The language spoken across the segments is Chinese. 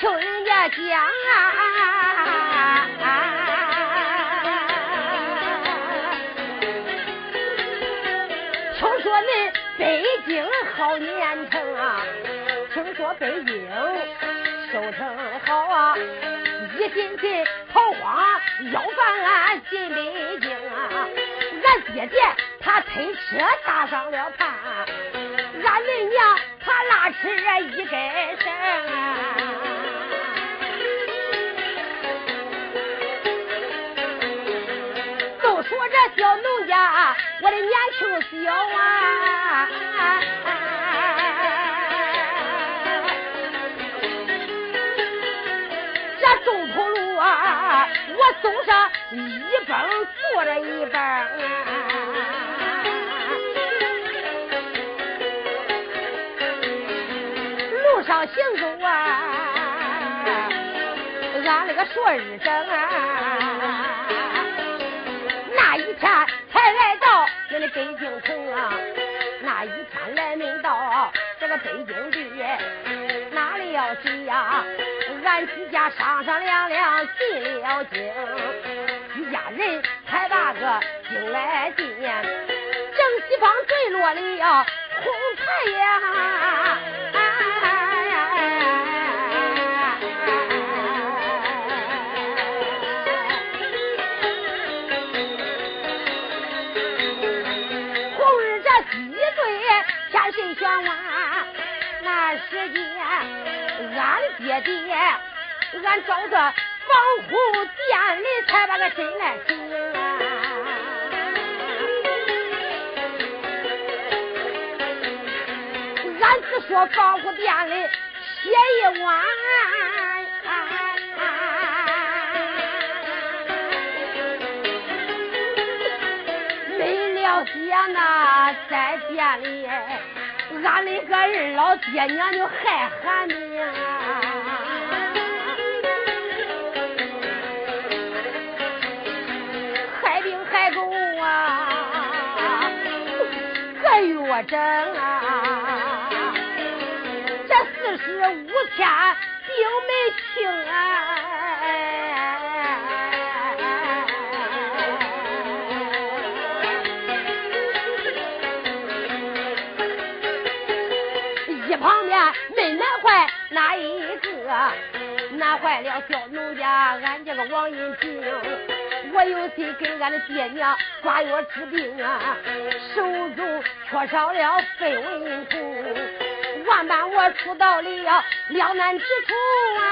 听人家讲啊，听说恁北京好年成啊，听说北京收成好啊，一进去桃花要饭俺进北京啊，俺爹爹他推车搭上了盘，俺恁娘他拉车一根绳。这小农家，我的年轻小啊，这中铺路啊，我走上一蹦坐着一蹦，路上行走啊，俺那个说日子啊。天才来到那个北京城啊，那一天来没到这个北京地，哪里要去呀？俺几家商商量量进了京，一家人才把个京来进，正西方坠落了红彩呀。时间，俺爹爹，俺找着防护店里才把个真来行。俺只说防护店里歇一晚，没了想那在店里。俺那个二老爹娘就害寒命，害病害狗啊，个月整啊，这四十五天病没轻啊。了小农家？俺这个王银平，我有心给俺的爹娘抓药治病啊，手中缺少了废文图，万般我出到了两难之处啊！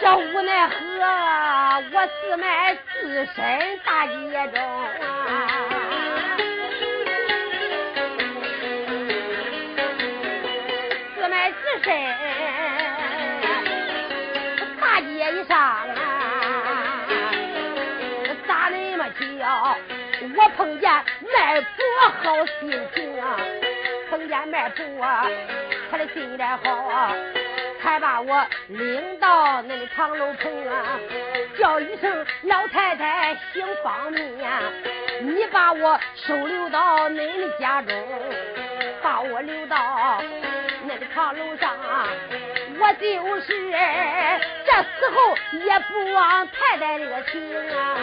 这无奈何，我自卖自身大街中好心情啊，碰见卖婆他的心眼好啊，才把我领到那个长楼棚啊，叫一声老太太行方便，你把我收留到恁的家中，把我留到。那个炕楼上，我就是这时候也不忘太太这个情啊。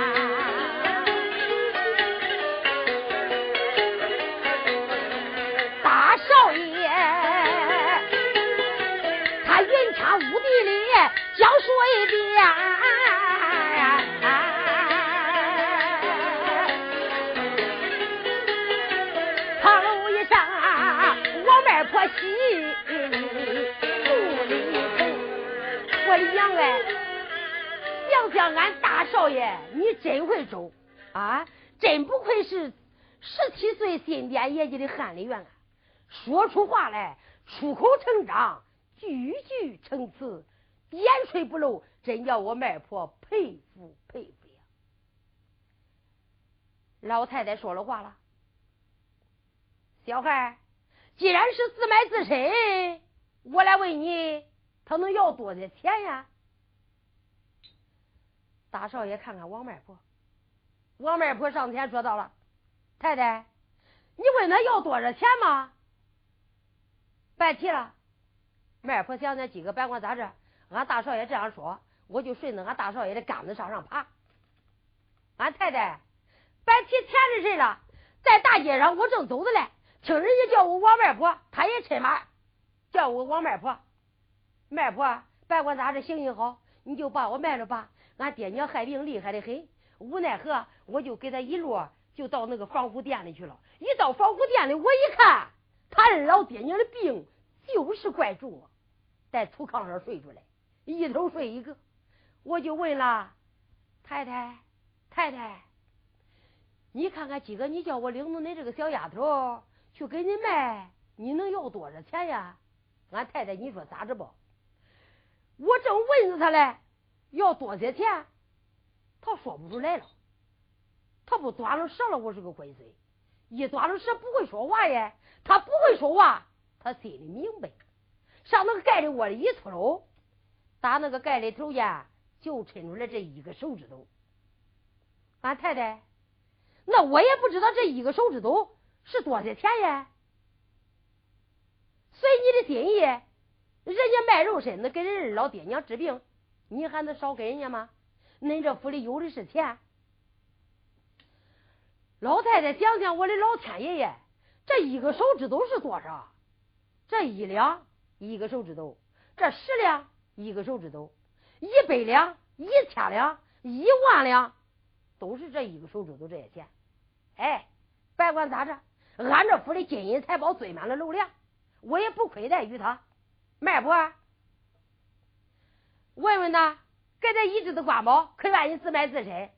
想想俺大少爷，你真会走啊！真不愧是十七岁新点业绩的翰林院啊！说出话来出口成章，句句成词，点水不漏，真叫我外婆佩服佩服呀！老太太说了话了，小孩。既然是自卖自身，我来问你，他能要多少钱呀？大少爷看看王卖婆，王卖婆上前说道了：“太太，你问他要多少钱吗？别提了。卖婆想想，今个别管咋着，俺大少爷这样说，我就顺着俺大少爷的杆子上上爬。俺太太，别提钱的事了。在大街上，我正走着嘞，听人家叫我王卖婆，他也趁马叫我王卖婆。卖婆，别管咋着，行行好，你就把我卖了吧。俺爹娘害病厉害的很，无奈何，我就给他一路，就到那个防护店里去了。一到防护店里，我一看，他二老爹娘的病就是怪重，在土炕上睡着嘞，一头睡一个。我就问了太太，太太，你看看今个你叫我领着你这个小丫头去给你卖，你能要多少钱呀？俺太太，你说咋着不？我正问着他嘞。要多些钱，他说不出来了。他不端了舌了，我是个鬼孙。一端了舌不会说话耶，他不会说话，他心里明白。上那个盖里窝里一出溜，打那个盖里头呀，就抻出来这一个手指头。俺太太，那我也不知道这一个手指头是多少钱耶。随你的心意，人家卖肉身子给人老爹娘治病。你还能少给人家吗？恁这府里有的是钱。老太太想想，我的老天爷爷，这一个手指头是多少？这一两一个手指头，这十两一个手指头，一百两、一千两、一万两，都是这一个手指头这些钱。哎，别管咋着，俺这府里金银财宝堆满了楼梁，我也不亏待于他，卖不？问问他，给他一支的官宝，可愿意自卖自身？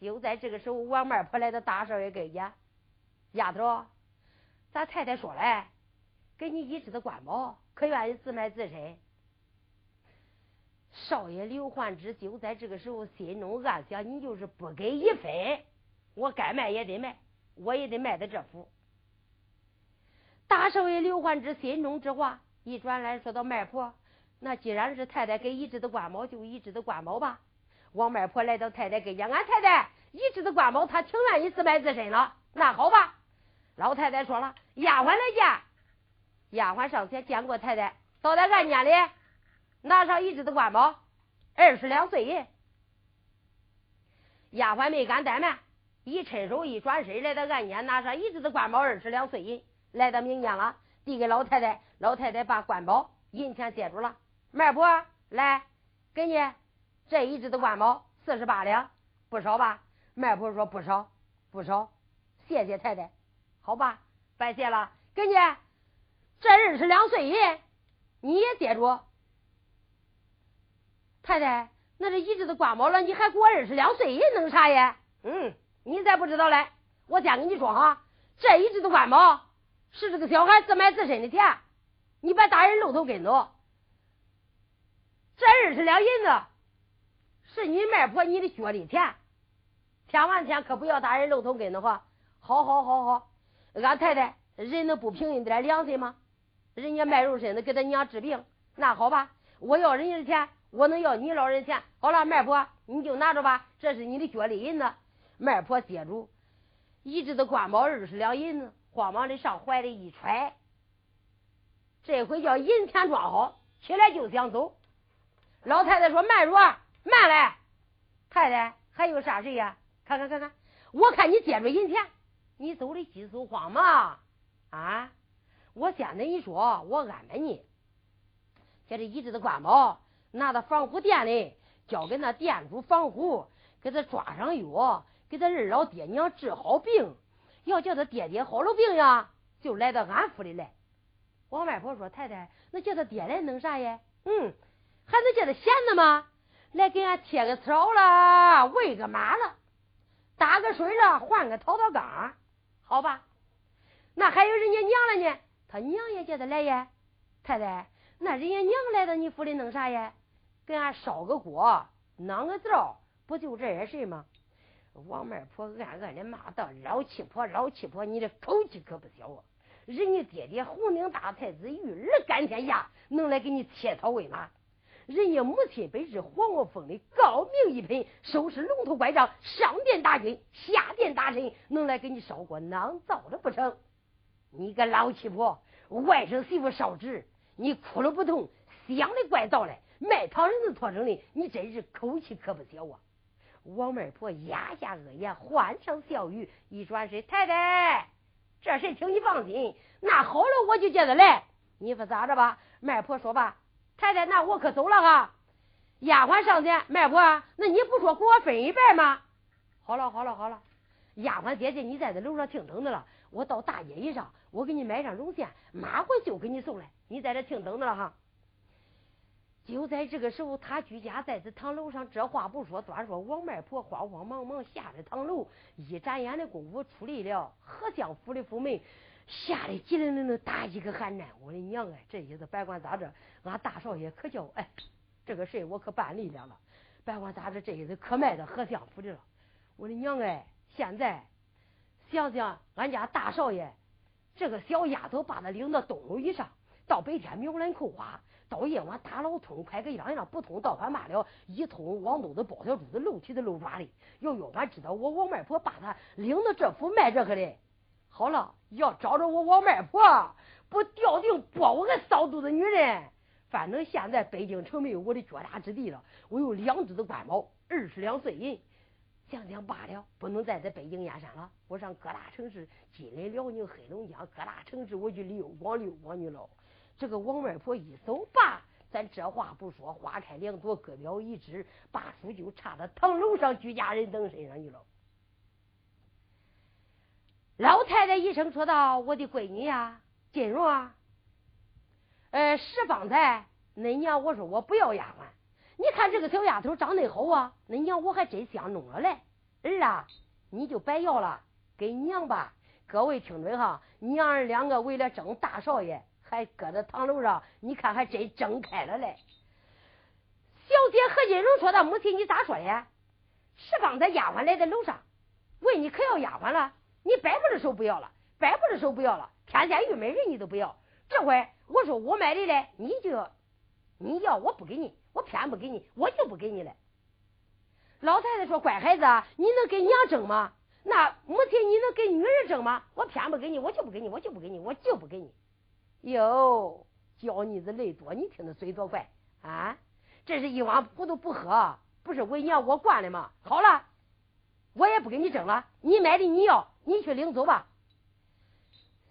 就在这个时候，王卖婆来到大少爷跟前，丫头，咱太太说了，给你一支的官宝，可愿意自卖自身？少爷刘焕之就在这个时候心中暗想：你就是不给一分，我该卖也得卖，我也得卖的这幅。大少爷刘焕之心中之话一转来说到卖婆。那既然是太太给一只的官宝，就一只的官宝吧。王卖婆来到太太跟前，俺太太一只的官宝，她情愿意自卖自身了。那好吧，老太太说了，丫鬟来见。丫鬟上前见过太太，到在案间里拿上一只的官宝，二十两碎银。丫鬟没敢怠慢，一伸手一转身来到案间，拿上一只的官宝，二十两碎银，来到明间了，递给老太太。老太太把官宝银钱接住了。卖婆来，给你这一只的官帽四十八两，不少吧？卖婆说不少，不少，谢谢太太，好吧，拜谢了。给你这二十两碎银，你也接住。太太，那这一只的官帽了，你还给我二十两碎银，弄啥呀？嗯，你再不知道嘞，我先跟你说哈，这一只的官帽是这个小孩自卖自身的钱，你别打人露头跟头。这二十两银子是你卖婆你的脚里钱，千万千可不要打人露头跟的话。好好好好，俺太太人能不凭一点良心吗？人家卖肉身子给他娘治病，那好吧，我要人家的钱，我能要你老人钱？好了，卖婆你就拿着吧，这是你的脚里银子。卖婆接住，一直的官宝二十两银子，慌忙的上怀里一揣，这回叫银钱装好，起来就想走。老太太说：“慢着，慢来，太太还有啥事呀？看看看看，我看你接着银钱，你走的急速慌嘛？啊！我先跟你说，我安排你，将这一支的官宝拿到防护店里，交给那店主防护，给他抓上药，给他二老爹娘治好病。要叫他爹爹好了病呀，就来到俺府里来。”王外婆说：“太太，那叫他爹来弄啥呀？”嗯。还能叫他闲的吗？来给俺贴个草了，喂个马了，打个水了，换个淘淘缸，好吧？那还有人家娘了呢，他娘也叫他来呀。太太，那人家娘来到你府里弄啥呀？给俺烧个锅，弄个灶，不就这些事吗？王卖婆暗暗的骂道：“老七婆，老七婆，你的口气可不小啊！人家爹爹红顶大太子玉儿干天下，能来给你切草喂马？”人家母亲本是皇后封的高明一品，收拾龙头拐杖，上殿大君，下殿大臣，能来给你烧锅囊灶的不成？你个老七婆，外甥媳妇烧纸，你哭了不痛，想的怪早嘞。卖糖人子托生的，你真是口气可不小啊！王媒婆压下恶言，欢声笑语，一转身，太太，这事请你放心。那好了，我就接着来。你说咋着吧？媒婆说吧，太太，那我可走了哈。丫鬟上前，媒婆，那你不说给我分一半吗？好了，好了，好了。丫鬟姐姐，你在这楼上听等着了。我到大街一上，我给你买上绒线，马回就给你送来。你在这听等着了哈。就在这个时候，他居家在这堂楼上，这话不说，端说王媒婆慌慌忙忙下了堂楼，一眨眼的功夫出来了何相府的府门，吓得急灵灵的打一个寒战。我的娘哎，这意思别管咋着，俺大少爷可叫哎，这个事我可办利了了。别管咋着，这意思可卖到何相府里了。我的娘哎，现在想想俺家大少爷这个小丫头，把他领到东楼以上，到白天苗兰扣花。到夜晚打老通，快个样样不通，倒翻罢了。一通往东的包小珠子，露蹄子露爪的。要要俺知道我王外婆把他领到这府卖这个的，好了，要找着我王媒婆，不掉定剥我个骚肚子女人。反正现在北京城没有我的脚踏之地了，我有两只的官帽，二十两碎银，想想罢了，不能再在北京燕山了。我上各大城市，金陵、辽宁、黑龙江各大城市，我去溜光溜光去了。这个王外婆一走罢，咱这话不说，花开两朵，各表一枝，把书就插到堂楼上居家人等身上去了。老太太一声说道：“我的闺女呀，金荣啊，呃，石方才，恁娘我说我不要丫鬟，你看这个小丫头长得好啊，恁娘我还真相中了嘞。儿啊，你就别要了，给娘吧。各位听准哈，娘儿两个为了争大少爷。”还搁在堂楼上，你看还真睁开了嘞。小姐何金荣说道：“母亲，你咋说的？是方才丫鬟来在楼上，问你可要丫鬟了？你掰不着手不要了，掰不着手不要了。天天玉美人你都不要，这回我说我买的嘞，你就要你要我不给你，我偏不给你，我就不给你了。”老太太说：“乖孩子，你能给娘争吗？那母亲你能给女儿争吗？我偏不给你，我就不给你，我就不给你，我就不给你。”哟，娇妮子泪多，你听着嘴多怪啊！这是一碗葡萄不喝，不是为娘我惯的吗？好了，我也不跟你争了，你买的你要，你去领走吧。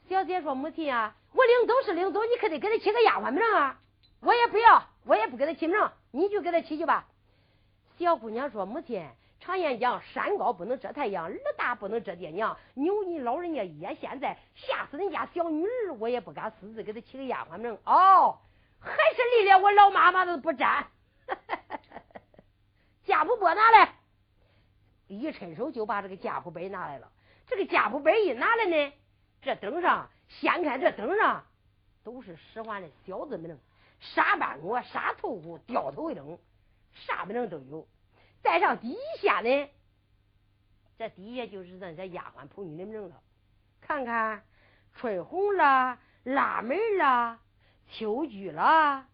小姐说：“母亲啊，我领走是领走，你可得给他起个丫鬟名啊！我也不要，我也不给他起名，你就给他起去吧。”小姑娘说：“母亲。”常言讲，山高不能遮太阳，儿大不能遮爹娘。牛你老人家爷现在吓死人家小女儿，我也不敢私自给她起个丫鬟名。哦，还是离了我老妈妈都不沾。家谱簿拿来，一伸手就把这个家谱本拿来了。这个家谱本一拿来呢，这灯上掀开，这灯上都是使唤的小子们，啥班锅、啥头户、掉头一灯，啥名都有。再上底下呢，这底下就是那些丫鬟仆女的名了。看看春红啦、腊梅啦、秋菊啦、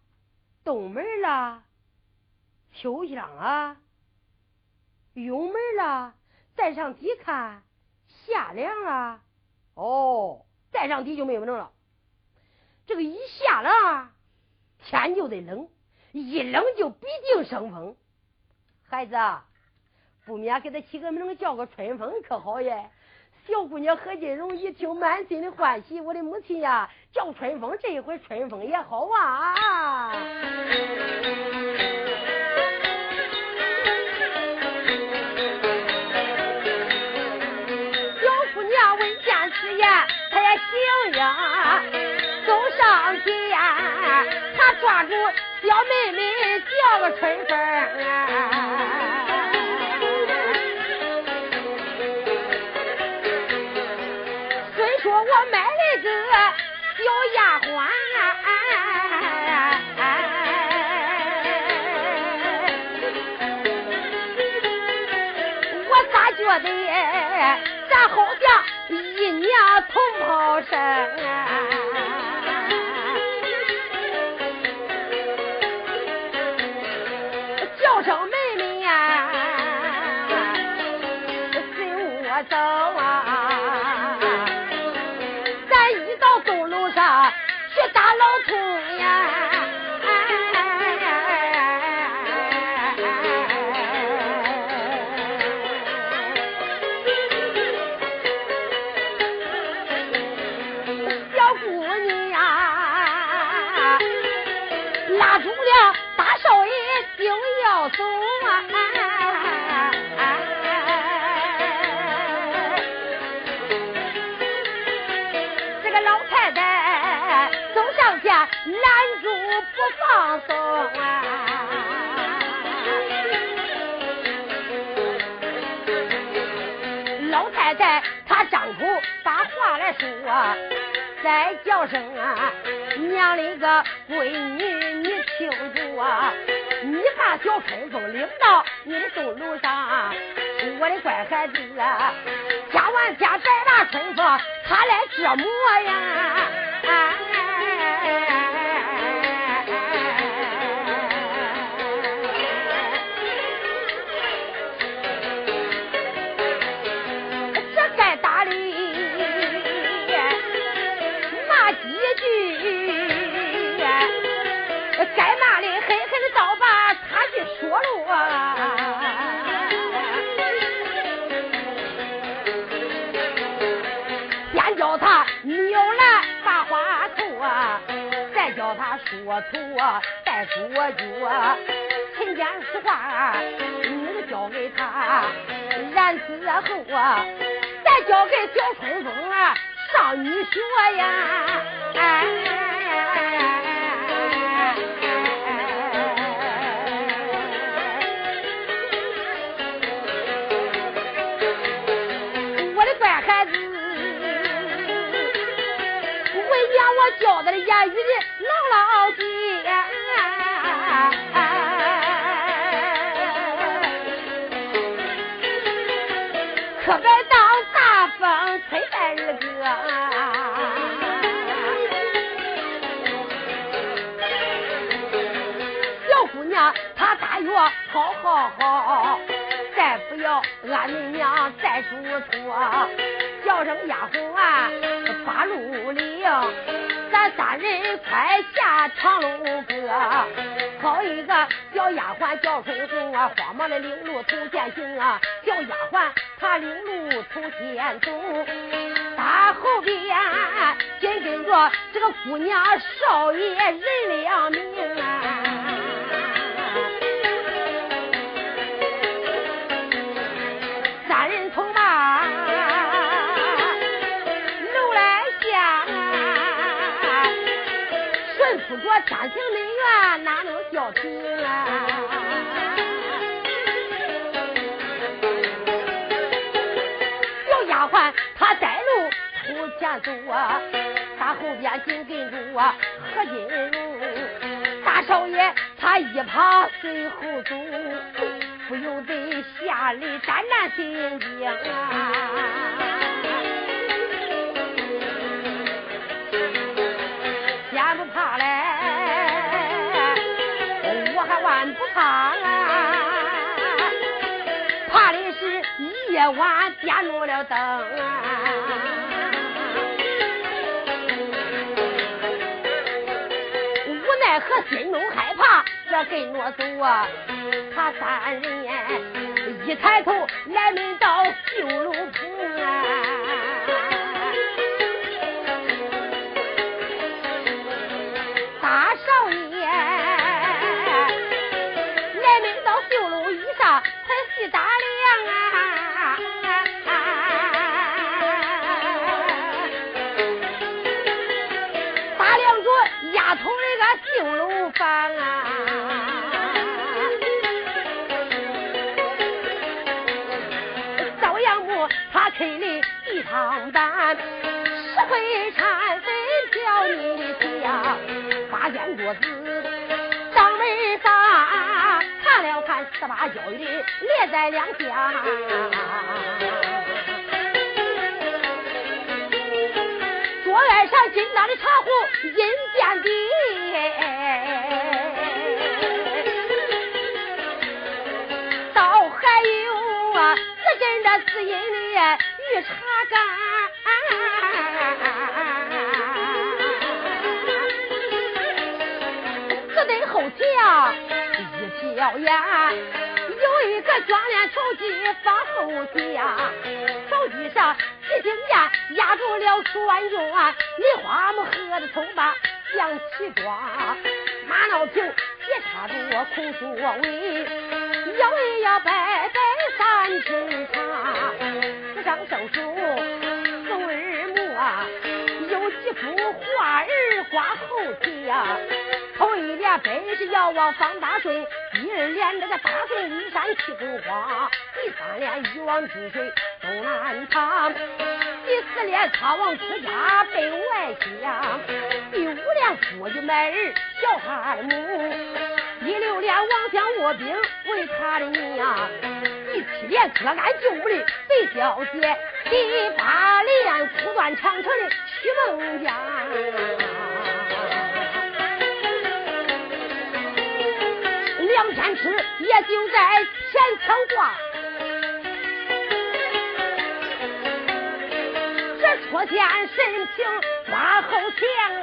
冬梅啦、秋香啊、咏梅啦。再上底看夏凉啊，哦，再上底就没有名了。这个一下了，天就得冷，一冷就必定生风。孩子啊，不免给他起个名叫个春风可好耶？小姑娘何金荣一听，满心的欢喜。我的母亲呀，叫春风，这一回春风也好啊。呀，走上前，他抓住。小妹妹叫个春风同胞生？叫声妹妹呀，随我走啊！我，再叫声啊，娘的个闺女，你听住啊！你把小春风领到你的东楼上，我的乖孩子啊，家完家再拿春风他来折磨呀！他说头啊，再说句啊，陈家实话，你能交给他，然之后啊，再交给小春风啊上女学呀，哎。叫声丫鬟啊，八路领，咱三人快下长路阁。好一个小丫鬟叫春红啊，慌忙的领路头前行啊，小丫鬟她领路头前走，大后边紧跟着这个姑娘少爷任良明顺服着天庭人员，哪能叫停啊？小丫鬟她带路出前走啊，大后边紧跟着啊何金荣，大少爷他一旁随后走。不由得吓得胆战心惊啊！先不怕嘞，不怕啊！怕的是夜晚点着了灯啊！无奈何心中害怕，这跟着走啊！他三人一抬头来到绣楼棚啊！大梁啊大梁做压头那个旧楼房啊灶阳屋他开的一趟单石灰厂四八九的列在两边。桌案上金大的茶壶银垫的，倒还有啊，四根的四银的。一瞟眼，有一个卷帘绸机放后墙，绸机上几经验压住了栓用啊，梨花木盒子头把象起装，马闹瓶斜插住我空书尾，摇一摇摆摆三尺长，纸上生书宋儿木啊，有几幅画儿挂后墙，头一联本是遥望方大顺，第二联这个大顺玉山气风荒，第三联一往之水东南淌。第四联苍王出家北外乡，第五联富裕买儿小孩母，第六联王将卧兵为他的娘，第七联割鞍救母的贼小姐，第八联苦断长城的屈梦江，两天吃也就在前墙挂。脱见神情挂后墙哎，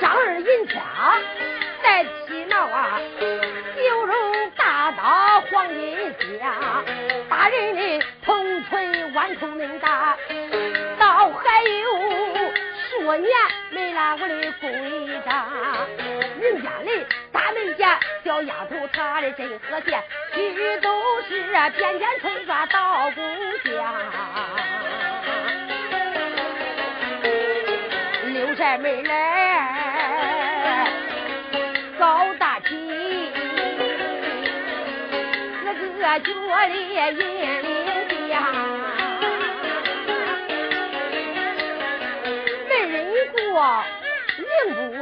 张二银枪在气闹啊，牛肉大刀黄金香，大人的铜锤弯头恁大，倒还有数年没拉过的工一张，人家的大门前小丫头她的真和谐。去都是边边春抓到故乡，六扇门来高大气，个个脚里银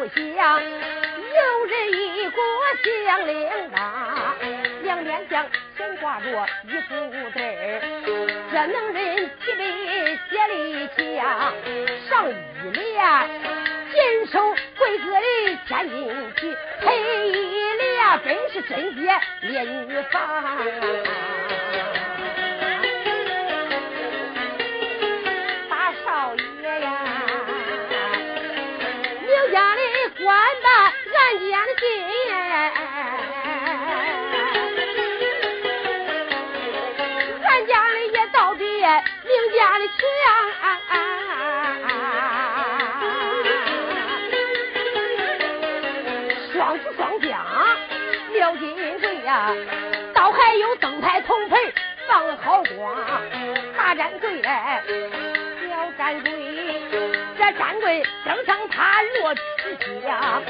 不响，有人一过响铃铛。两边墙悬挂着一副字儿，这能人提笔写力强，上一联紧守贵哥的千金旗，配一联真是贞洁烈女房。掌柜，小掌柜，这掌柜登上他落石下，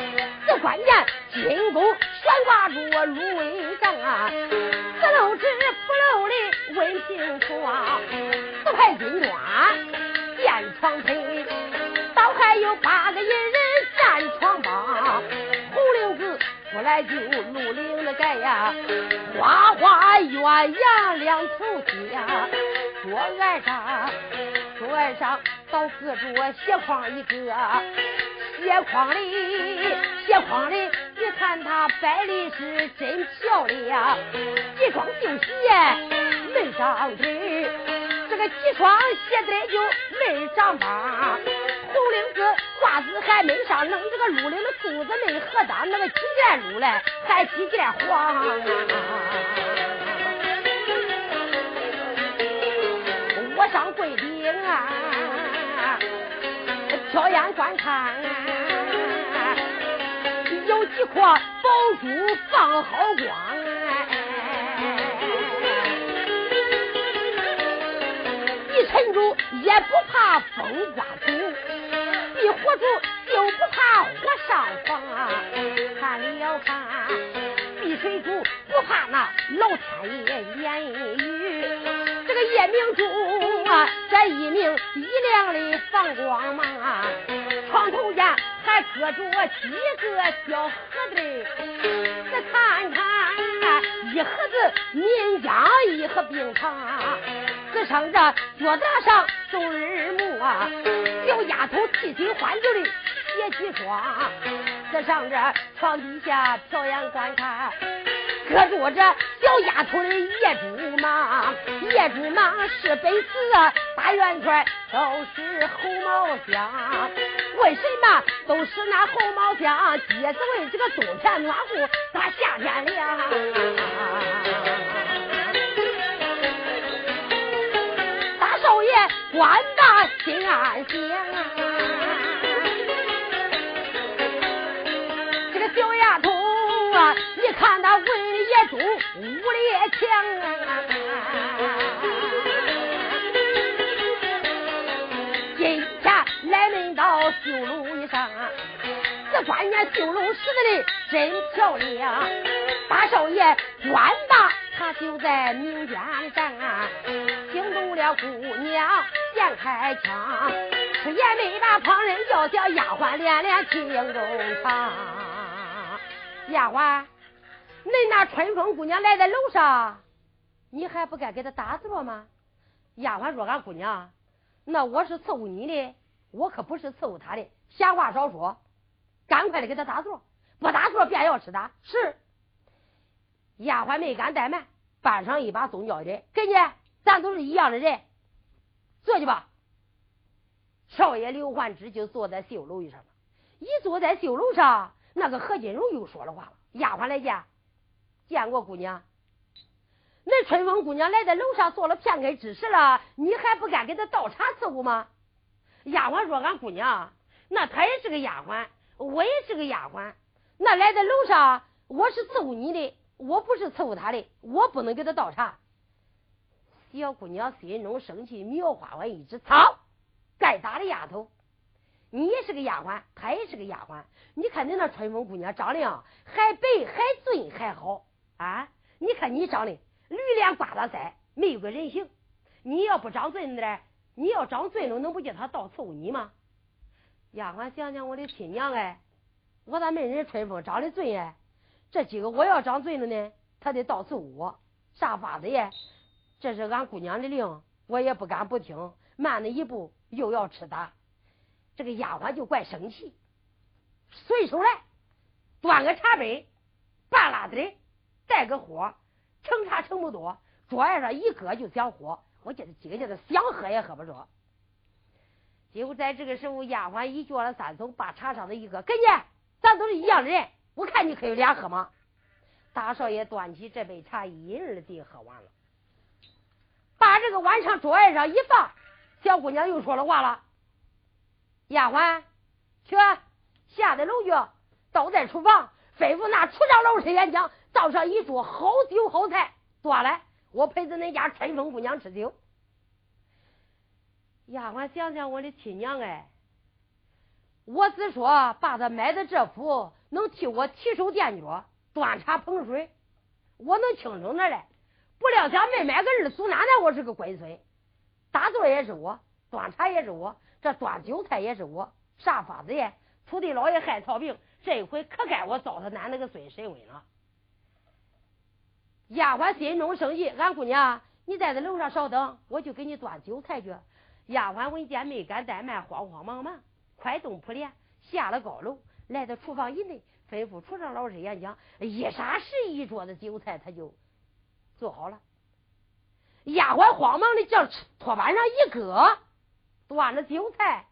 这关键金钩悬挂住芦苇帐啊，四漏纸不漏的温平床。牌金装垫床腿，倒还有八个银人来就绿领的盖呀，花花月牙两头呀。桌案上，桌案上倒搁着鞋筐一个，鞋筐里，鞋筐里，你看他摆的是真漂亮，几双旧鞋没上腿。这个几双鞋子就没长帮，红领子褂子还没上，弄这个鹿领的裤子没合裆，那个几件鹿嘞还几件黄。我上桂林啊，挑眼观看，有几块宝珠放好光。也不怕风刮土，避火主就不怕火上房啊！看了看，避水主不怕那老天爷言语。这个夜明珠啊，这一明一亮的放光芒啊！床头间还搁着几个小盒子，再看看，一盒子岷江，一盒冰糖。只上这脚踏上送耳目啊，小丫头提心换酒的写几双。只上这床底下瞟眼观看，搁住这小丫头的野猪忙，野猪忙是本事，大圆圈都是红毛浆。为什么都是那红毛浆？皆是为这个冬天暖和，把夏天凉。官大心安详。看那文野猪武也强啊！今天来门到绣楼上，这关键绣楼使的真漂亮。大少爷官大，他就在明间上，惊动了姑娘先开枪，吃也没把旁人叫叫丫鬟连连听中唱，丫鬟。恁那春风姑娘来在楼上，你还不该给她打坐吗？丫鬟说：“俺姑娘，那我是伺候你的，我可不是伺候她的。闲话少说，赶快的给她打坐，不打坐便要吃打。”是。丫鬟没敢怠慢，搬上一把松胶枕，给你，咱都是一样的人，坐去吧。少爷刘焕之就坐在绣楼上了。一坐在绣楼上，那个何金荣又说了话了：“丫鬟来见。”见过姑娘，那春风姑娘来在楼上做了片刻之事了，你还不敢给她倒茶伺候吗？丫鬟说：“俺姑娘，那她也是个丫鬟，我也是个丫鬟。那来在楼上，我是伺候你的，我不是伺候她的，我不能给她倒茶。”小姑娘心中生气，苗花完一只操，该打的丫头，你也是个丫鬟，她也是个丫鬟。你看你那春风姑娘长得还白还俊还好。啊！你看你长得驴脸瓜子腮，没有个人形。你要不长俊点你要长俊了，能不叫他倒伺候你吗？丫鬟想想我的亲娘哎，我咋没人春风长得俊哎？这几个我要长嘴了呢，他得倒伺候我，啥法子呀？这是俺姑娘的令，我也不敢不听。慢了一步，又要吃打。这个丫鬟就怪生气，随手来端个茶杯，半拉的。带个火，盛茶盛不多，桌案上一搁就想喝。我觉得几个叫他想喝也喝不着。结果在这个时候，丫鬟一叫了三声，把茶上的一搁，给你，咱都是一样的人，我看你可有脸喝吗？大少爷端起这杯茶，一人的地喝完了，把这个碗上桌案上一放，小姑娘又说了话了：“丫鬟，去下的楼去，都在厨房，吩咐那厨长老师演讲。”倒上一桌好酒好菜，端来，我陪着恁家春风姑娘吃酒。丫鬟想想我的亲娘哎，我只说把他买的这副能替我提手垫脚、端茶捧水，我能轻省着嘞。不料想没买个二叔奶奶，我是个龟孙，打坐也是我，端茶也是我，这端酒菜也是我，啥法子耶？土地老爷害草病，这回可该我糟蹋俺那个孙神威了。丫鬟心中生气，俺姑娘，你在这楼上稍等，我就给你端酒菜去。丫鬟闻见，没敢怠慢，慌慌忙忙，快动铺帘，下了高楼，来到厨房以内，吩咐厨上老师演讲。一霎时，一桌子酒菜他就做好了。丫鬟慌忙的叫托盘上一搁，端着酒菜，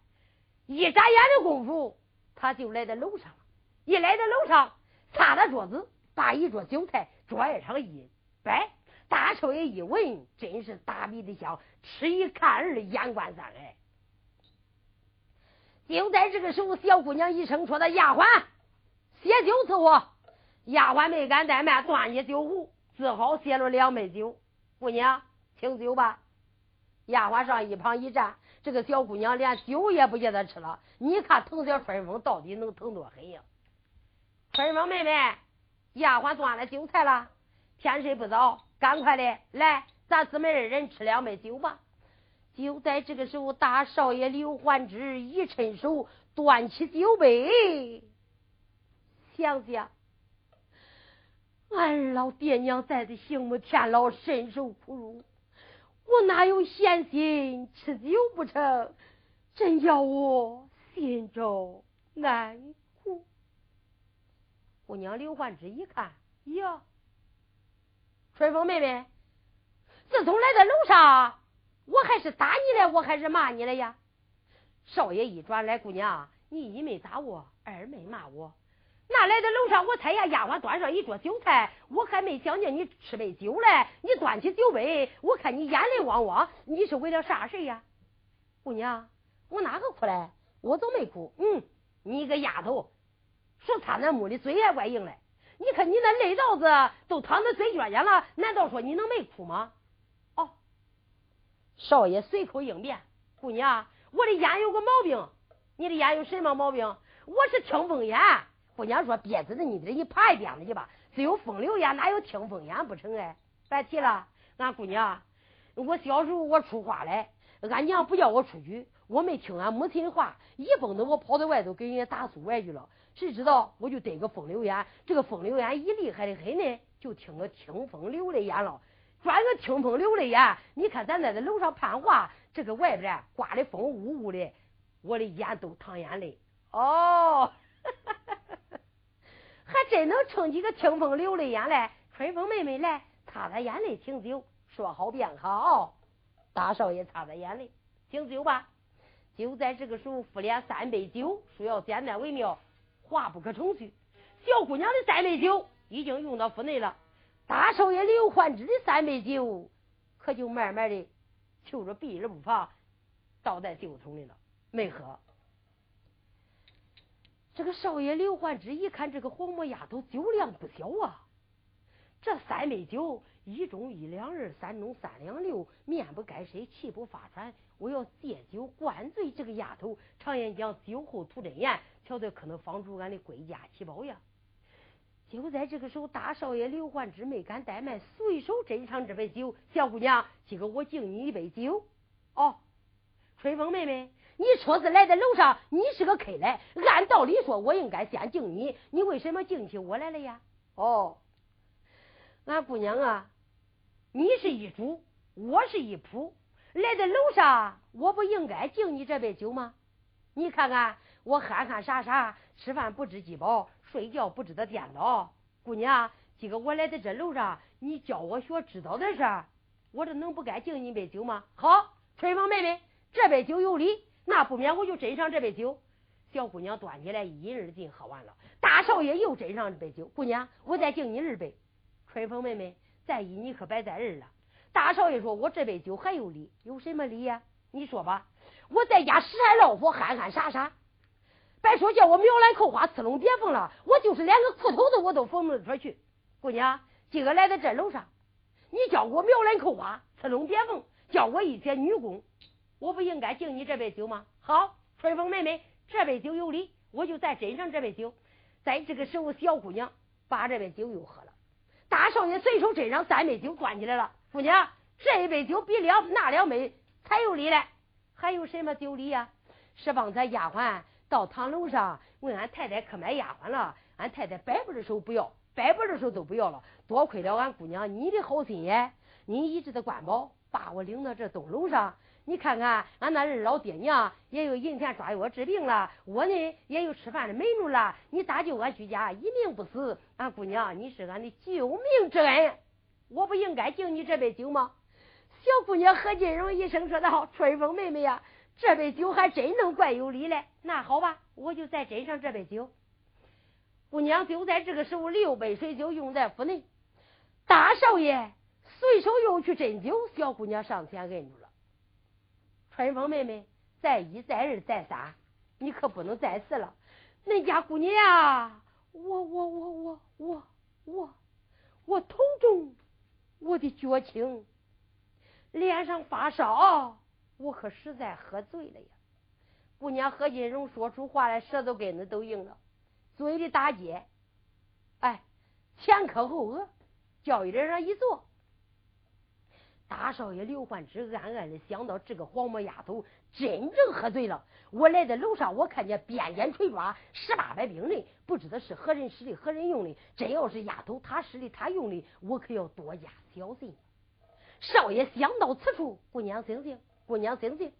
一眨眼的功夫，他就来到楼上了。一来到楼上，擦了桌子，把一桌酒菜。桌案上一摆，大少爷一闻，真是大鼻子香，吃一看二，眼观三哎。就在这个时候，小姑娘一声说：“的丫鬟，写酒伺候。”丫鬟没敢怠慢，端起酒壶，只好写了两杯酒。姑娘，请酒吧。丫鬟上一旁一站，这个小姑娘连酒也不见得吃了。你看疼小春风到底能疼多狠呀？春风妹妹。丫鬟端了酒菜了，天色不早，赶快的来，咱姊妹二人吃两杯酒吧。就在这个时候，大少爷刘焕之一伸手端起酒杯，想想俺老爹娘在的醒目天老身受苦辱，我哪有闲心吃酒不成？真叫我心中难过。姑娘刘焕之一看，呀，春风妹妹，自从来到楼上，我还是打你了，我还是骂你了呀？少爷一转来，姑娘，你一没打我，二没骂我。那来到楼上，我猜呀，丫鬟端上一桌酒菜，我还没想叫你吃杯酒嘞。你端起酒杯，我看你眼泪汪汪，你是为了啥事呀？姑娘，我哪个哭嘞？我都没哭。嗯，你个丫头，说擦那木的嘴也怪硬嘞。你看你那泪道子都淌到嘴角眼了，难道说你能没哭吗？少爷随口应变，姑娘，我的眼有个毛病，你的眼有什么毛病？我是听风眼。姑娘说：“别子的，你这一爬一边子去吧。只有风流眼，哪有听风眼不成？哎，别提了。俺姑娘，我小时候我出花来，俺娘不叫我出去，我没听俺母亲的话，一疯子我跑到外头给人家打书外去了。谁知道我就得个风流眼，这个风流眼一厉害的很呢，就听个听风流的眼了。转个听风流的呀，你看咱在这楼上攀花，这个外边刮的风呜呜的，我的眼都淌眼泪。哦。”还真能撑起个清风流泪眼来，春风妹妹来擦擦眼泪，请酒，说好便好。大少爷擦擦眼泪，请酒吧。就在这个时候，敷脸三杯酒，说要简单为妙，话不可重叙。小姑娘的三杯酒已经用到腹内了，大少爷刘焕之的三杯酒可就慢慢的求着避而不防，倒在酒桶里了，没喝。这个少爷刘焕之一看这个黄毛丫头酒量不小啊，这三杯酒一盅一两二，三盅三两六，面不改色，气不发喘。我要借酒灌醉这个丫头。常言讲，酒后吐真言，瞧得可能放出俺的归家奇宝呀。就在这个时候，大少爷刘焕之没敢怠慢，随手斟上这杯酒。小姑娘，今个我敬你一杯酒。哦，春风妹妹。你初次来在楼上，你是个客来，按道理说，我应该先敬你，你为什么敬起我来了呀？哦，俺姑娘啊，你是一主，我是一仆，来在楼上，我不应该敬你这杯酒吗？你看看我憨憨傻傻，吃饭不知饥饱，睡觉不知道颠倒。姑娘，今个我来在这楼上，你教我学知道的事儿，我这能不该敬你一杯酒吗？好，春风妹妹，这杯酒有礼。那不免我就斟上这杯酒，小姑娘端起来一饮而尽，喝完了。大少爷又斟上这杯酒，姑娘，我再敬你二杯。春风妹妹，再一你可别再二了。大少爷说：“我这杯酒还有礼，有什么礼呀？你说吧。我在家拾海老虎，憨憨傻傻，别说叫我苗兰扣花，刺龙点凤了，我就是连个裤头子我都缝不出去。姑娘，今个来到这楼上，你叫我苗兰扣花，刺龙点凤，叫我一些女工。”我不应该敬你这杯酒吗？好，春风妹妹，这杯酒有礼，我就再斟上这杯酒。在这个时候，小姑娘把这杯酒又喝了。大少爷随手斟上三杯酒，端起来了。姑娘，这一杯酒比两那两杯才有礼嘞。还有什么酒礼呀？是方才丫鬟到堂楼上问俺太太可买丫鬟了，俺太太摆布的时候不要，摆布的时候都不要了。多亏了俺姑娘你的好心眼，你一直的关保，把我领到这东楼上。你看看，俺那二老爹娘也有银钱抓药治病了，我呢也有吃饭的门路了。你搭救俺居家一命不死，俺姑娘你是俺的救命之恩，我不应该敬你这杯酒吗？小姑娘何金荣一声说道：“春风妹妹呀，这杯酒还真能怪有礼嘞。那好吧，我就再斟上这杯酒。”姑娘就在这个时候，六杯水酒用在府内，大少爷随手又去斟酒，小姑娘上前摁住了。春风妹妹，再一再二再三，你可不能再四了。恁家姑娘呀，我我我我我我我头重，我的脚轻，脸上发烧，我可实在喝醉了呀。姑娘何金荣说出话来，舌头根子都硬了，嘴里打结，哎，前磕后额，教育点上一坐。大少爷刘焕之暗暗的想到：这个黄毛丫头真正喝醉了。我来到楼上，我看见鞭锏锤抓十八百兵刃，不知道是何人使的，何人用的。真要是丫头她使的，她用的，我可要多加小心。少爷想到此处，姑娘醒醒，姑娘醒醒。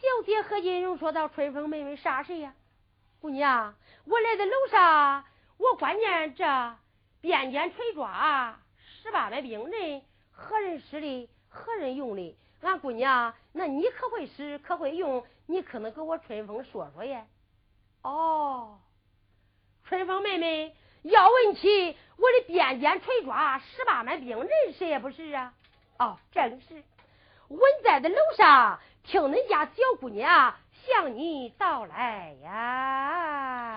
小姐何金荣说道：“春风妹妹，啥事呀？姑娘，我来到楼上，我关键这。”鞭锏锤抓十八般兵刃，何人使的？何人用的？俺姑娘，那你可会使？可会用？你可能给我春风说说呀？哦，春风妹妹，要问起我的鞭锏锤抓十八般兵刃，谁也不是啊？哦，正是。稳在的楼上，听恁家小姑娘向你道来呀。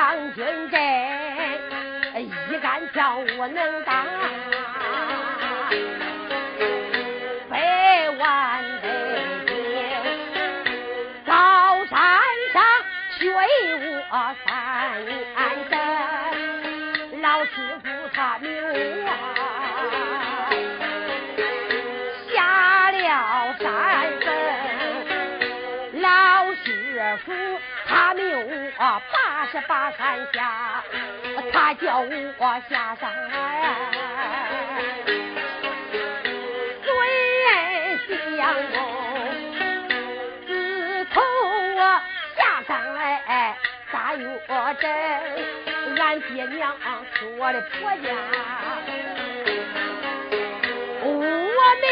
将军阵，一杆枪我能打。八山下，他叫我下山。虽相公，自从我下山来打月针，俺爹娘是我的婆家，我没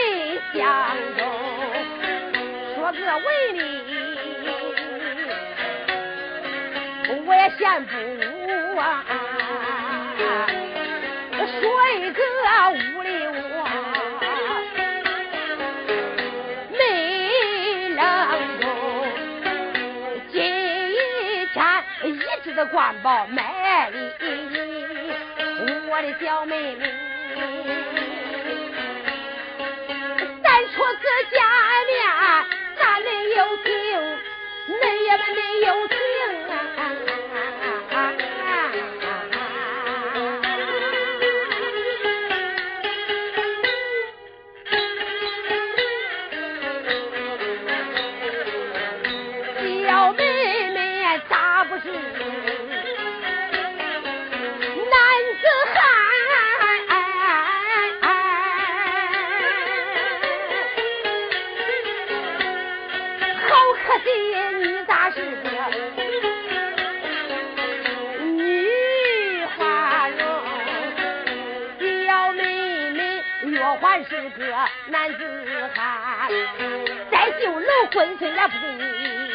相中说个为你。我也闲不啊，说一个屋里我没冷中，今天一直的官报卖礼，我的小妹妹，咱初次见面哪能有情？恁也没有情啊！在旧楼混虽然不给你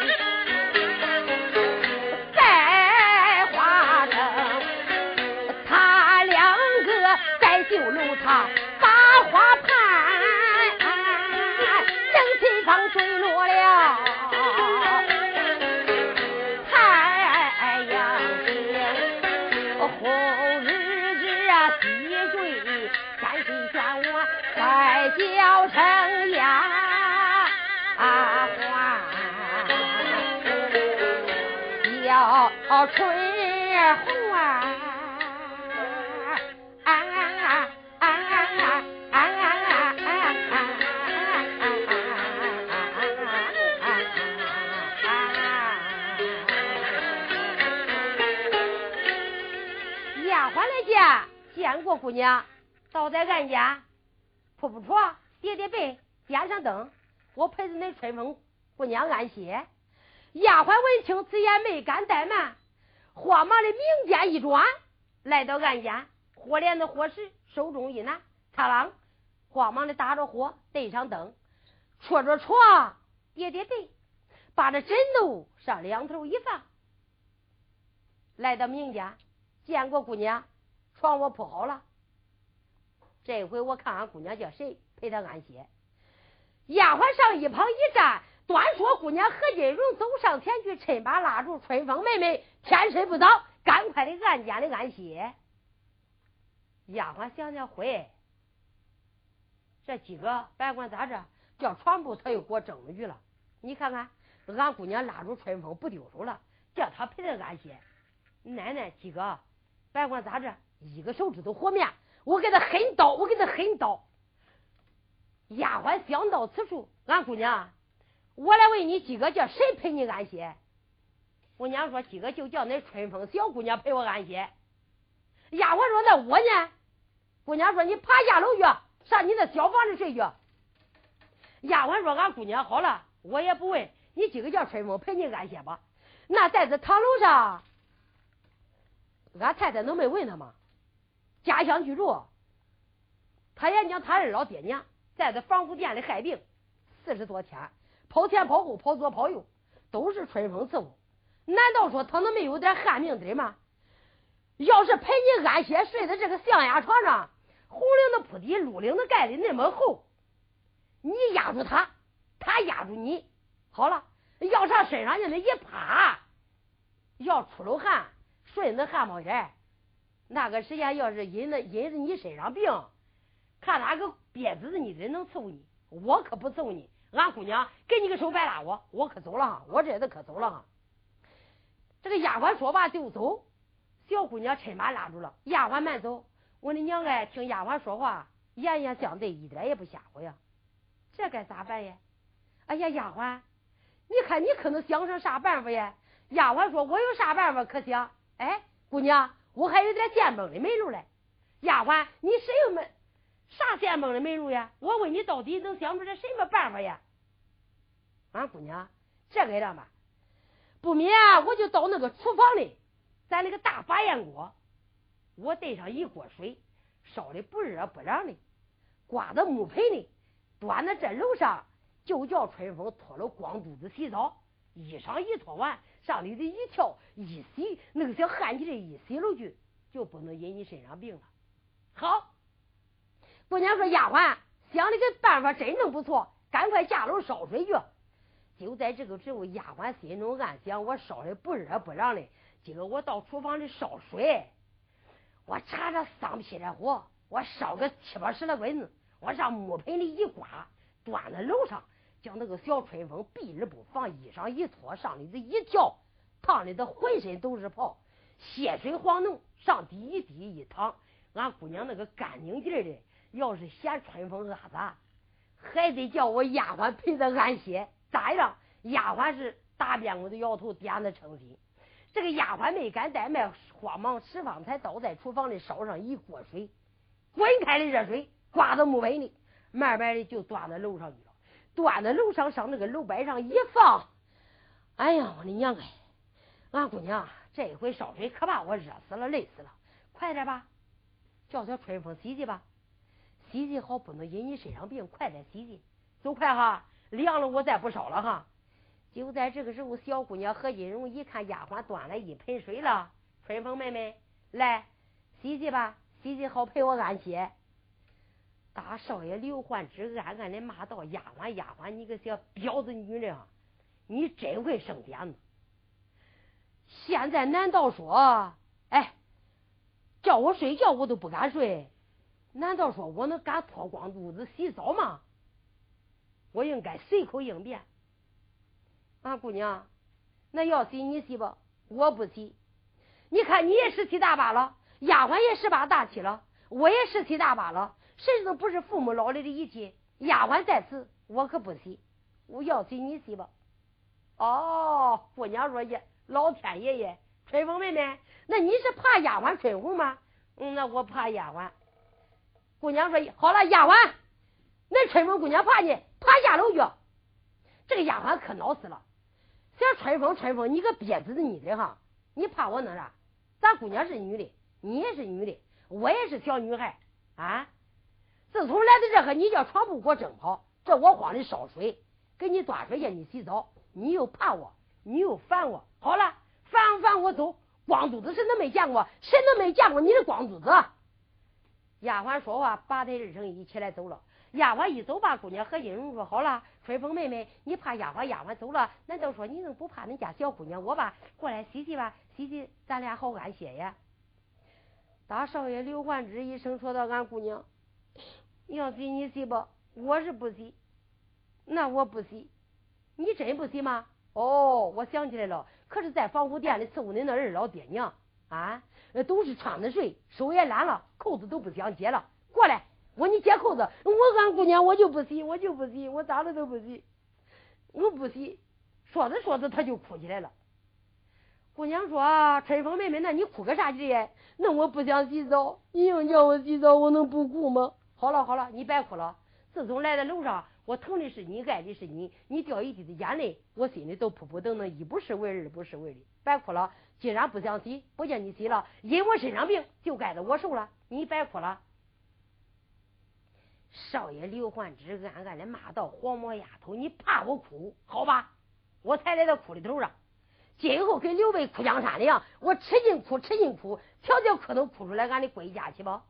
姑娘，倒在俺家。铺铺床，叠叠被，点上灯，我陪着恁春风姑娘安歇。丫鬟闻听此言，没敢怠慢，慌忙的明间一转，来到案间，火镰子火石手中一拿，擦啷，慌忙的打着火，对上灯，戳着床，叠叠被，把这枕头上两头一放，来到明间，见过姑娘，床我铺好了。这回我看俺姑娘叫谁陪她安歇？丫鬟上一旁一站，端说：“姑娘何金荣走上前去，趁把拉住春风妹妹，天色不早，赶快的安间的安歇。”丫鬟想想会，这几个别管咋着，叫床铺他又给我争了去了。你看看，俺姑娘拉住春风不丢手了，叫他陪她安歇。奶奶几个，别管咋着，一个手指头和面。我给他狠刀，我给他狠刀。丫鬟想到此处，俺姑娘，我来问你几个，叫谁陪你安歇？姑娘说：几个就叫那春风小姑娘陪我安歇。丫鬟说：那我呢？姑娘说：你爬下楼去，上你那小房子睡去。丫鬟说：俺姑娘好了，我也不问你几个叫春风陪你安歇吧。那在这堂楼上，俺太太能没问他吗？家乡居住，他也讲他二老爹娘在这防护店里害病四十多天，跑前跑后跑左跑右，都是春风伺候。难道说他能没有点汗命的吗？要是陪你安歇睡在这个象牙床上，红绫的铺底，绿绫的盖的那么厚，你压住他，他压住你，好了，要上身上就那一趴，要出了汗，顺着汗毛眼。那个时间要是引着引着你身上病，看哪个憋子你人能伺候你，我可不伺候你。俺姑娘给你个手别拉我，我可走了哈，我这次可走了哈。这个丫鬟说罢就走，小姑娘趁马拉住了，丫鬟慢走。我的娘哎，听丫鬟说话，言言相对，一点也不吓唬呀。这该咋办呀？哎呀，丫鬟，你看你可能想上啥办法呀？丫鬟说：“我有啥办法可想？哎，姑娘，我还有点见崩的门路嘞。丫鬟，你谁有门？啥见崩的门路呀？我问你，到底能想出来什么办法呀？俺姑娘，这个样吧，不免我就到那个厨房里，咱那个大把烟锅，我带上一锅水，烧的不热不凉的，挂到木盆里，端到这楼上，就叫春风脱了光肚子洗澡，衣裳一脱完。”上里头一跳一洗，那个小汗气的一洗了去，就不能引你身上病了。好，姑娘说丫鬟想的个办法真正不错，赶快下楼烧水去。就在这个时候，丫鬟心中暗想：我烧的不热不凉的，今个我到厨房里烧水，我插着桑皮的火，我烧个七八十来蚊子，我上木盆里一刮，端到楼上。将那个小春风避而不防，衣裳一脱，上里子一跳，烫的他浑身都是泡，血水黄浓，上滴一滴一淌，俺姑娘那个干净劲儿的，要是嫌春风阿杂，还得叫我丫鬟陪着安歇。咋样？丫鬟是大边鼓的摇头，点的称心。这个丫鬟没敢怠慢，慌忙拾方才倒在厨房里烧上一锅水，滚开的热水挂到木盆里，慢慢的就端到楼上去。端到楼上，上那个楼板上一放，哎呀，我的娘哎！俺姑娘这一回烧水可把我热死了，累死了。快点吧，叫小春风洗洗吧，洗洗好不能引你身上病。快点洗洗，走快哈，凉了我再不烧了哈。就在这个时候，小姑娘何金荣一看丫鬟端来一盆水了，春风妹妹来洗洗吧，洗洗好陪我安歇。大少爷刘焕之暗暗的骂道：“丫鬟，丫鬟，你个小婊子女人，你真会生点子！现在难道说，哎，叫我睡觉我都不敢睡？难道说我能敢脱光肚子洗澡吗？我应该随口应变。俺姑娘，那要洗你洗吧，我不洗。你看你也十七大八了，丫鬟也十八大七了，我也十七大八了。”谁都不是父母老来的一气，丫鬟在此，我可不洗。我要洗你洗吧。哦，姑娘说爷，老天爷爷，春风妹妹，那你是怕丫鬟春红吗？嗯，那我怕丫鬟。姑娘说好了，丫鬟，那春风姑娘怕你，爬下楼去。这个丫鬟可恼死了。小春风，春风，你个憋子的女的哈，你怕我弄啥？咱姑娘是女的，你也是女的，我也是小女孩啊。自从来到这个，你叫床铺给我整跑，这我慌的烧水，给你端水让你洗澡，你又怕我，你又烦我，好了，烦不烦我走，光肚子谁都没见过，谁都没见过你的光肚子。丫鬟说话，八抬二声一起来走了。丫鬟一走，把姑娘何金荣说好了，春风妹妹，你怕丫鬟，丫鬟走了，难道说你能不怕恁家小姑娘我吧？过来洗洗吧，洗洗，咱俩好安歇呀。大少爷刘焕之一声说到俺姑娘。你要洗你洗吧，我是不洗，那我不洗，你真不洗吗？哦，我想起来了，可是在防护店里伺候恁那二老爹娘啊，都是穿的睡，手也懒了，扣子都不想解了。过来，我你解扣子，我俺姑娘我就不洗，我就不洗，我咋的都不洗，我不洗。说着说着，他就哭起来了。姑娘说：“春风妹妹，那你哭个啥劲？那我不想洗澡，你硬叫我洗澡，我能不哭吗？”好了好了，你别哭了。自从来到楼上，我疼的是你，爱的是你，你掉一滴的眼泪，我心里都扑扑腾腾，一不是为二，不是为的。别哭了，既然不想洗，不叫你洗了，因我身上病，就该着我受了。你别哭了。少爷刘焕之暗暗的骂道：“黄毛丫头，你怕我哭？好吧，我才来到哭的头上。今后跟刘备哭江山的样，我吃劲哭，吃劲哭，条条哭都哭出来，俺的归家去吧。”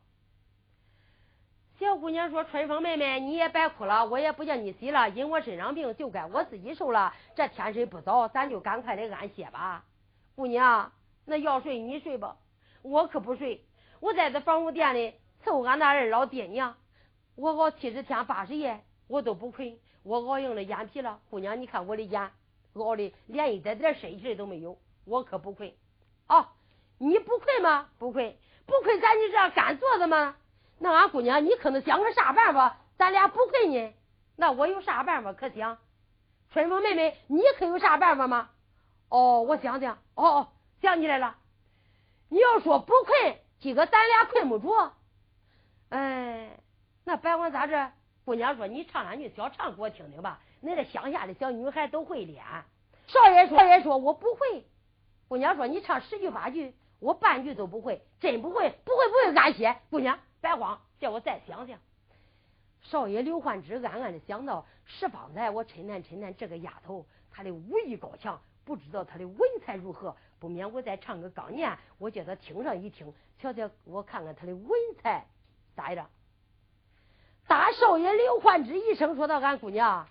小姑娘说：“春风妹妹，你也别哭了，我也不叫你洗了，因我身上病，就该我自己受了。这天色不早，咱就赶快的安歇吧。姑娘，那要睡你睡吧，我可不睡。我在这房屋店里伺候俺那二老爹娘，我熬七十天八十夜，我都不困，我熬硬了眼皮了。姑娘，你看我的眼熬的连一点点睡气都没有，我可不困。哦，你不困吗？不困，不困，咱就这样干坐着吗？”那俺姑娘，你可能想个啥办法？咱俩不困呢？那我有啥办法可想？春风妹妹，你可有啥办法吗？哦，我想想，哦哦，想起来了。你要说不困，今个咱俩困不着。哎，那白管咋着？姑娘说：“你唱两句小唱给我听听吧。恁这乡下的小女孩都会练。”少爷说：“少爷说我不会。”姑娘说：“你唱十句八句，我半句都不会，真不会，不会不会，安歇。”姑娘别慌，叫我再想想。少爷刘焕之暗暗的想到：是方才我称赞称赞这个丫头，她的武艺高强，不知道她的文采如何，不免我再唱个钢念，我叫她听上一听，瞧瞧我看看她的文采咋样。大少爷刘焕之一声说道：“俺姑娘，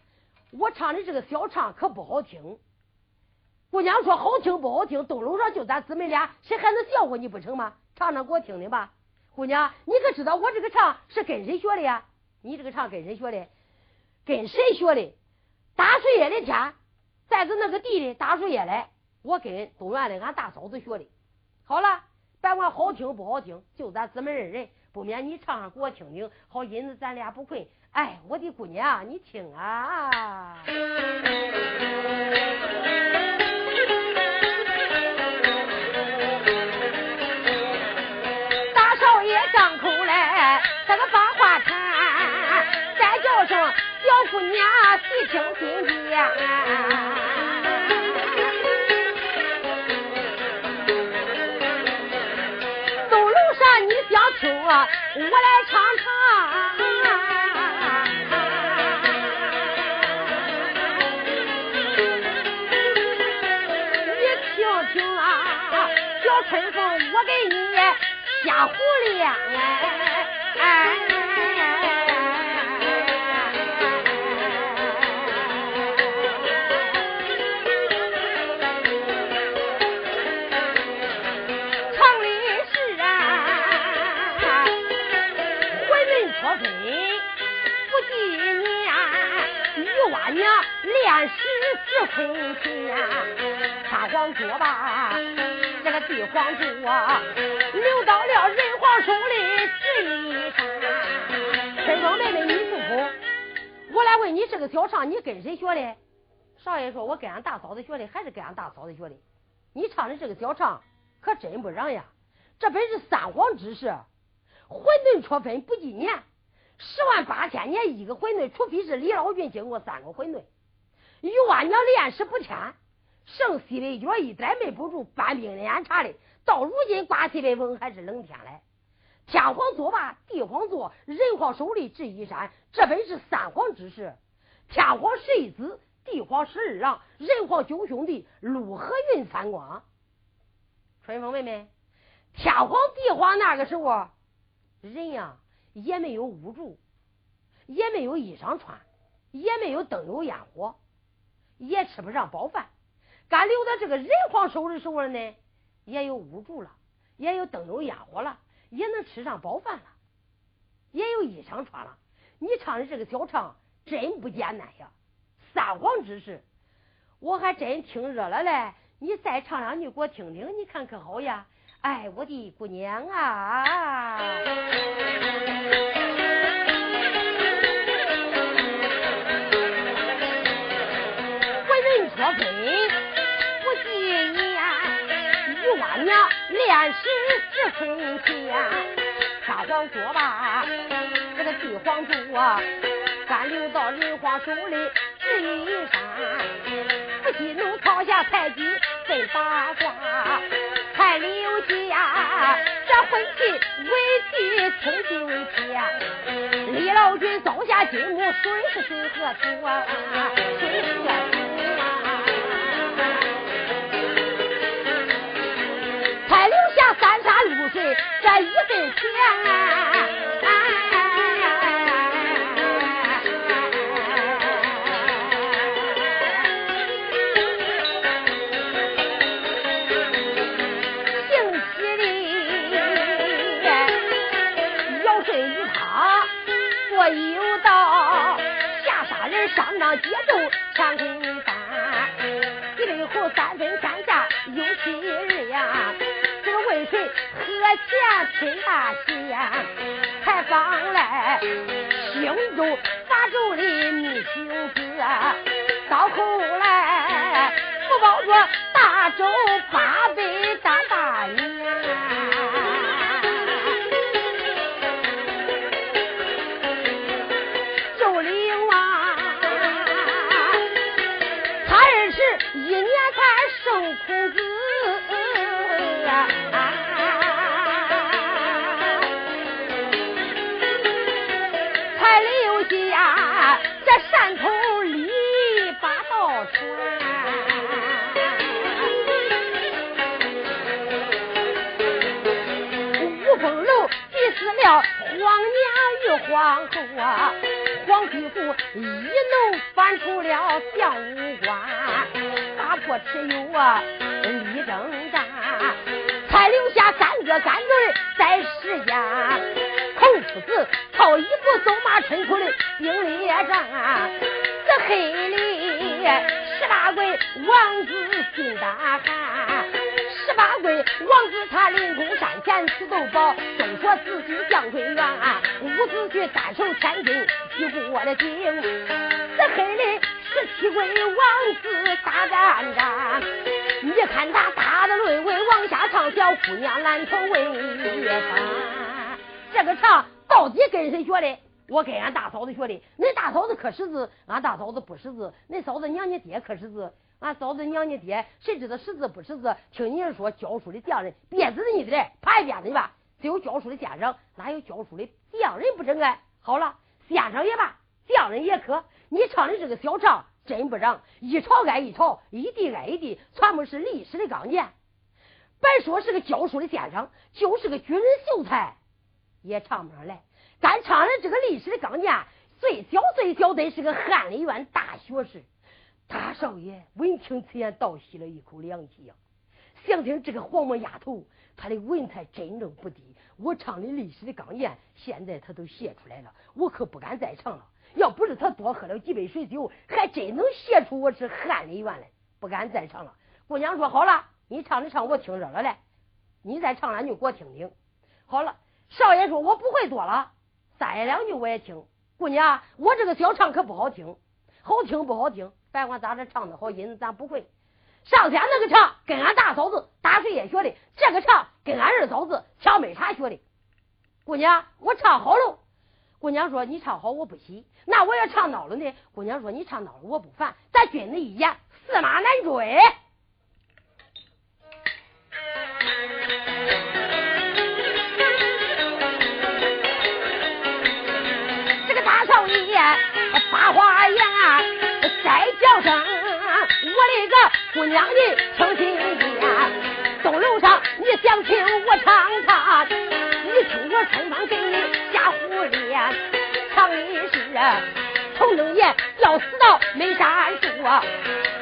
我唱的这个小唱可不好听。”姑娘说：“好听不好听，东楼上就咱姊妹俩，谁还能笑话你不成吗？唱唱给我听听吧。”姑娘，你可知道我这个唱是跟谁学的呀？你这个唱跟谁学的？跟谁学的？大树叶的天，在着那个地里大树叶来，我跟东院的俺大嫂子学的。好了，别管好听不好听，就咱姊妹二人。不免你唱上给我听听，好引子咱俩不困。哎，我的姑娘，你听啊！姑娘细听心间。我来唱唱，你听听啊，小春风，我给你瞎胡练哎。娘练石石昆天，天皇桌吧，这个地皇柱啊，留到了人皇手里这一山。春风妹妹，你不服？我来问你，这个小唱你跟谁学的？少爷说，我跟俺大嫂子学的，还是跟俺大嫂子学的。你唱的这个小唱可真不让呀！这本是三皇之事，混沌出分不计年，十万八千年一个混沌，除非是李老君经过三个混沌。玉娃娘练石不谦，剩西北角一点没不住，搬兵连查的。到如今刮西北风还是冷天来。天皇作罢，地皇作，人皇手里执一山，这本是三皇之事。天皇十一子，地皇十二郎，人皇九兄弟，陆河运三光。春风妹妹，天皇地皇那个时候，人呀也没有屋住，也没有衣裳穿，也没有灯油烟火。也吃不上饱饭，敢留到这个人皇手的时候呢，也有屋住了，也有灯油烟火了，也能吃上饱饭了，也有衣裳穿了。你唱的这个小唱真不简单呀！三皇之事，我还真听热了嘞。你再唱两句给我听听，你看可好呀？哎，我的姑娘啊！说分不几年，一万娘练石直坤天，天皇说吧，这个地皇主啊，敢留到人皇手里一山，不惜怒抛下太极分八卦，还留下这婚期为妻，亲戚为天，李老君造下金木水是水和土啊，水和土啊，还留下。三山露水这一分钱，姓秦大喜才放来兴州法州里觅亲子，到后来不报着大大周八百皇 quý 妇一怒翻出了相武关，打破蚩尤啊，力征战，才留下三个干罪在世间。孔夫子靠一步走马春出的兵列战，这黑里十八鬼王子心胆寒。王子他临宫山前吃豆包，都说自己将归元，五子去单手千金举过的顶。这黑的十七鬼王子大战战，你看他打的泪为往下唱，小姑娘难头为翻。这个唱到底跟谁学的？我跟俺大嫂子学的。恁大嫂子可识字，俺大嫂子不识字。恁嫂子娘家爹可识字。俺嫂子娘家爹，谁知道识字不识字？听你说教书的匠人，别子你的，爬一边子吧。只有教书的先生，哪有教书的匠人不真爱？好了，先生也罢，匠人也可。你唱的这个小唱真不长，一朝挨一朝，一地挨一地，全部是历史的钢剑。别说是个教书的先生，就是个军人秀才也唱不上来。咱唱的这个历史的钢剑，最小最小得是个翰林院大学士。大少爷闻听此言，倒吸了一口凉气呀！想听这个黄毛丫头，她的文采真正不低。我唱的历史的钢剑，现在她都写出来了，我可不敢再唱了。要不是她多喝了几杯水酒，还真能写出我是翰林院来，不敢再唱了。姑娘说：“好了，你唱的唱我听着了嘞，你再唱两句给我听听。”好了，少爷说：“我不会多了，三言两句我也听。”姑娘，我这个小唱可不好听，好听不好听。别管咋着，唱的好音咱不会。上天那个唱跟俺大嫂子大水也学的，这个唱跟俺二嫂子乔美茶学的。姑娘，我唱好了。姑娘说你唱好我不喜，那我要唱孬了呢。姑娘说你唱孬了我不烦，咱君子一言，驷马难追。这个大少爷发花言。啊声我的个姑娘的听心间，东楼上你想听我唱唱，你听我春风给你瞎胡脸，唱的是从正爷要死到没山树，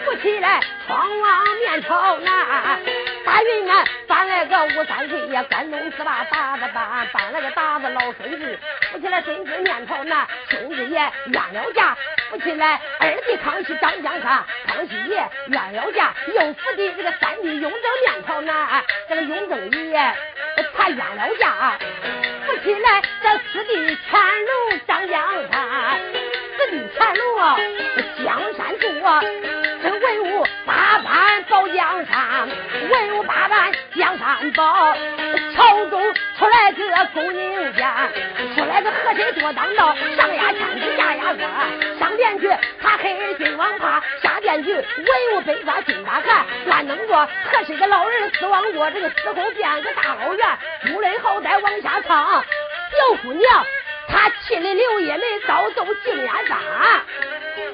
扶起来窗望面朝南，大云南搬来个吴三桂呀，关东四把打子搬，搬来个打子老孙子，扶起来孙子面朝南，孙子也冤了家。扶起来，二弟康熙张江山，康熙爷冤了家，又扶的这个三弟雍正面朝南，这个雍正爷他冤了家，扶起来这四弟乾隆张江山，四弟乾隆江山住，这文武八江山，文武八班江山宝，朝中出来个公宁间，出来个和珅多当道，上压天子下压官。上殿去，他黑金王怕；下殿去，文武百官金大汉。乱能过，和谁个老人死亡过？这个死后变个大老远，珠泪好歹往下唱。小姑娘，她气的流眼泪，早走静烟山。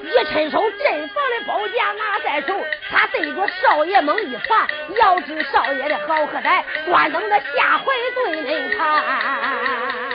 一伸手镇房的宝剑拿在手，他对着少爷猛一发，要知少爷的好和歹，关灯的下怀对恁看。